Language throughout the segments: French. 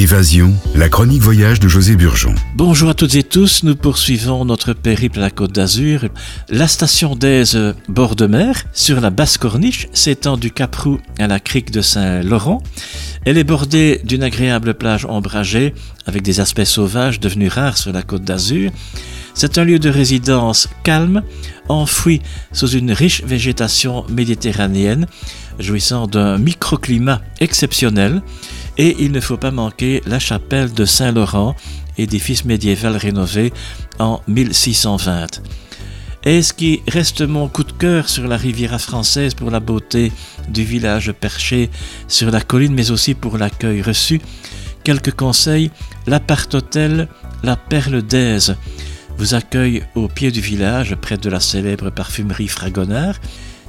Évasion, la chronique voyage de José Burgeon. Bonjour à toutes et tous, nous poursuivons notre périple à la Côte d'Azur. La station d'Aise, bord de mer, sur la basse corniche, s'étend du Cap Roux à la crique de Saint-Laurent. Elle est bordée d'une agréable plage ombragée, avec des aspects sauvages devenus rares sur la Côte d'Azur. C'est un lieu de résidence calme, enfoui sous une riche végétation méditerranéenne, jouissant d'un microclimat exceptionnel. Et il ne faut pas manquer la chapelle de Saint-Laurent, édifice médiéval rénové en 1620. Et ce qui reste mon coup de cœur sur la Riviera française pour la beauté du village perché sur la colline, mais aussi pour l'accueil reçu, quelques conseils. L'appart-hôtel La Perle d'Aise vous accueille au pied du village, près de la célèbre parfumerie Fragonard.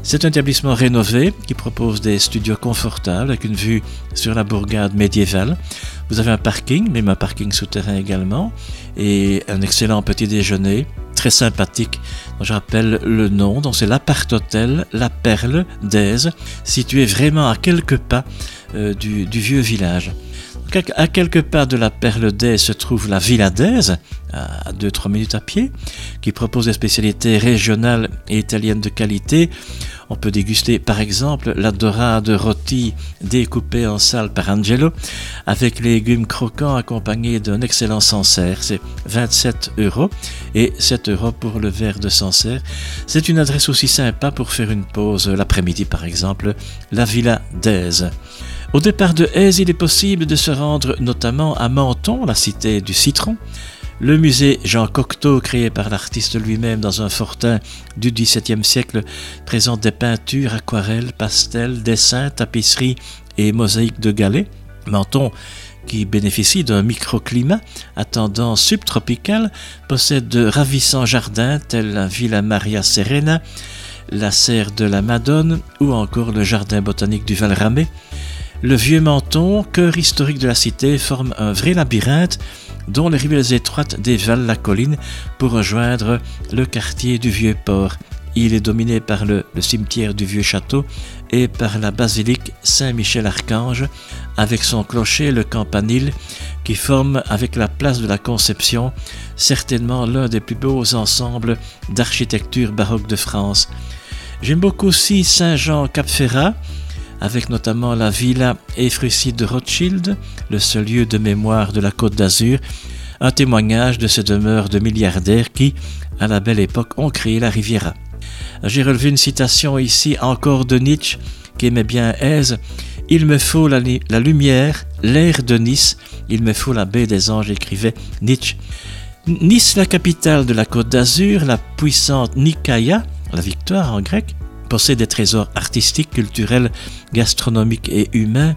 C'est un établissement rénové qui propose des studios confortables avec une vue sur la bourgade médiévale. Vous avez un parking, même un parking souterrain également, et un excellent petit déjeuner très sympathique je rappelle le nom. Donc c'est l'appart-hôtel La Perle d'Aise, situé vraiment à quelques pas euh, du vieux village. À quelques pas de la Perle d'Aise se trouve la Villa d'Aise, à 2-3 minutes à pied, qui propose des spécialités régionales et italiennes de qualité. On peut déguster par exemple la dorade rôti découpée en salle par Angelo, avec légumes croquants accompagnés d'un excellent Sancerre. C'est 27 euros et 7 euros pour le verre de Sancerre. C'est une adresse aussi sympa pour faire une pause l'après-midi par exemple, la Villa d'Aise. Au départ de Aise, il est possible de se rendre notamment à Menton, la cité du citron. Le musée Jean Cocteau, créé par l'artiste lui-même dans un fortin du XVIIe siècle, présente des peintures, aquarelles, pastels, dessins, tapisseries et mosaïques de galets. Menton, qui bénéficie d'un microclimat à tendance subtropicale, possède de ravissants jardins tels la Villa Maria Serena, la serre de la Madone ou encore le jardin botanique du Valramé. Le vieux menton, cœur historique de la cité, forme un vrai labyrinthe dont les rivières étroites dévalent la colline pour rejoindre le quartier du vieux port. Il est dominé par le, le cimetière du vieux château et par la basilique Saint-Michel-Archange avec son clocher, le campanile, qui forme avec la place de la Conception certainement l'un des plus beaux ensembles d'architecture baroque de France. J'aime beaucoup aussi Saint-Jean-Cap-Ferrat, avec notamment la villa Efrucide de Rothschild, le seul lieu de mémoire de la Côte d'Azur, un témoignage de ces demeures de milliardaires qui, à la belle époque, ont créé la Riviera. J'ai relevé une citation ici encore de Nietzsche qui aimait bien Aise. Il me faut la, la lumière, l'air de Nice, il me faut la baie des anges, écrivait Nietzsche. Nice, la capitale de la Côte d'Azur, la puissante Nicaïa, la victoire en grec, possède des trésors artistiques, culturels, gastronomiques et humains.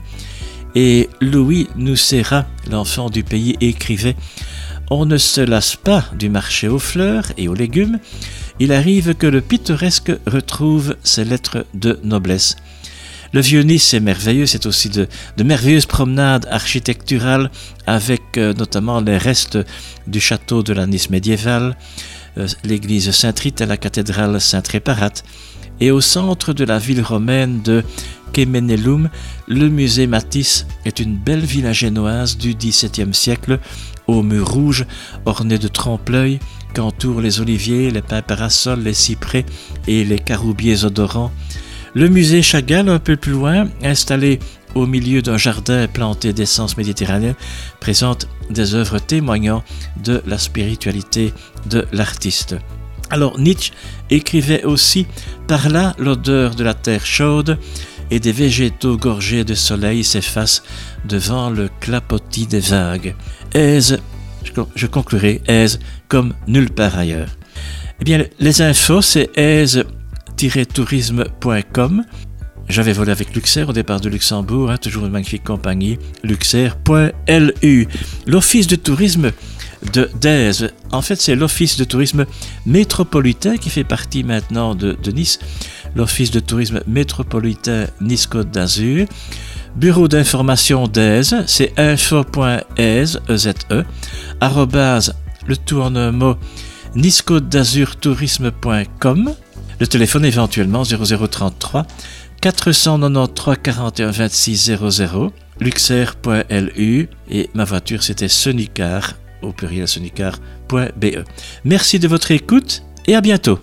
Et Louis Noucera, l'enfant du pays, écrivait On ne se lasse pas du marché aux fleurs et aux légumes. Il arrive que le pittoresque retrouve ses lettres de noblesse. Le vieux Nice est merveilleux, c'est aussi de, merveilleuses promenades architecturales avec euh, notamment les restes du château de la Nice médiévale, euh, l'église Saint-Rite et la cathédrale Saint-Réparate. Et au centre de la ville romaine de Kemenelum, le musée Matisse est une belle villa génoise du XVIIe siècle, aux murs rouges ornés de trompe-l'œil qu'entourent les oliviers, les pins parasols, les cyprès et les caroubiers odorants. Le musée Chagall, un peu plus loin, installé au milieu d'un jardin planté d'essence méditerranéenne, présente des œuvres témoignant de la spiritualité de l'artiste. Alors Nietzsche écrivait aussi Par là, l'odeur de la terre chaude et des végétaux gorgés de soleil s'efface devant le clapotis des vagues. Aise, je conclurai, aise comme nulle part ailleurs. Eh bien, les infos, c'est aise-tourisme.com. J'avais volé avec Luxair au départ de Luxembourg, hein, toujours une magnifique compagnie, luxair.lu. L'Office de tourisme de d'Aise. En fait, c'est l'Office de tourisme métropolitain qui fait partie maintenant de, Nice. L'Office de tourisme métropolitain Nice-Côte d'Azur. Bureau d'information d'Aise, c'est info.aise, e, arrobase, le tout en un mot, tourisme.com. Le téléphone éventuellement 0033 493 41 26 00. luxer.lu et ma voiture c'était sonicar au pluriel sonicar.be. Merci de votre écoute et à bientôt.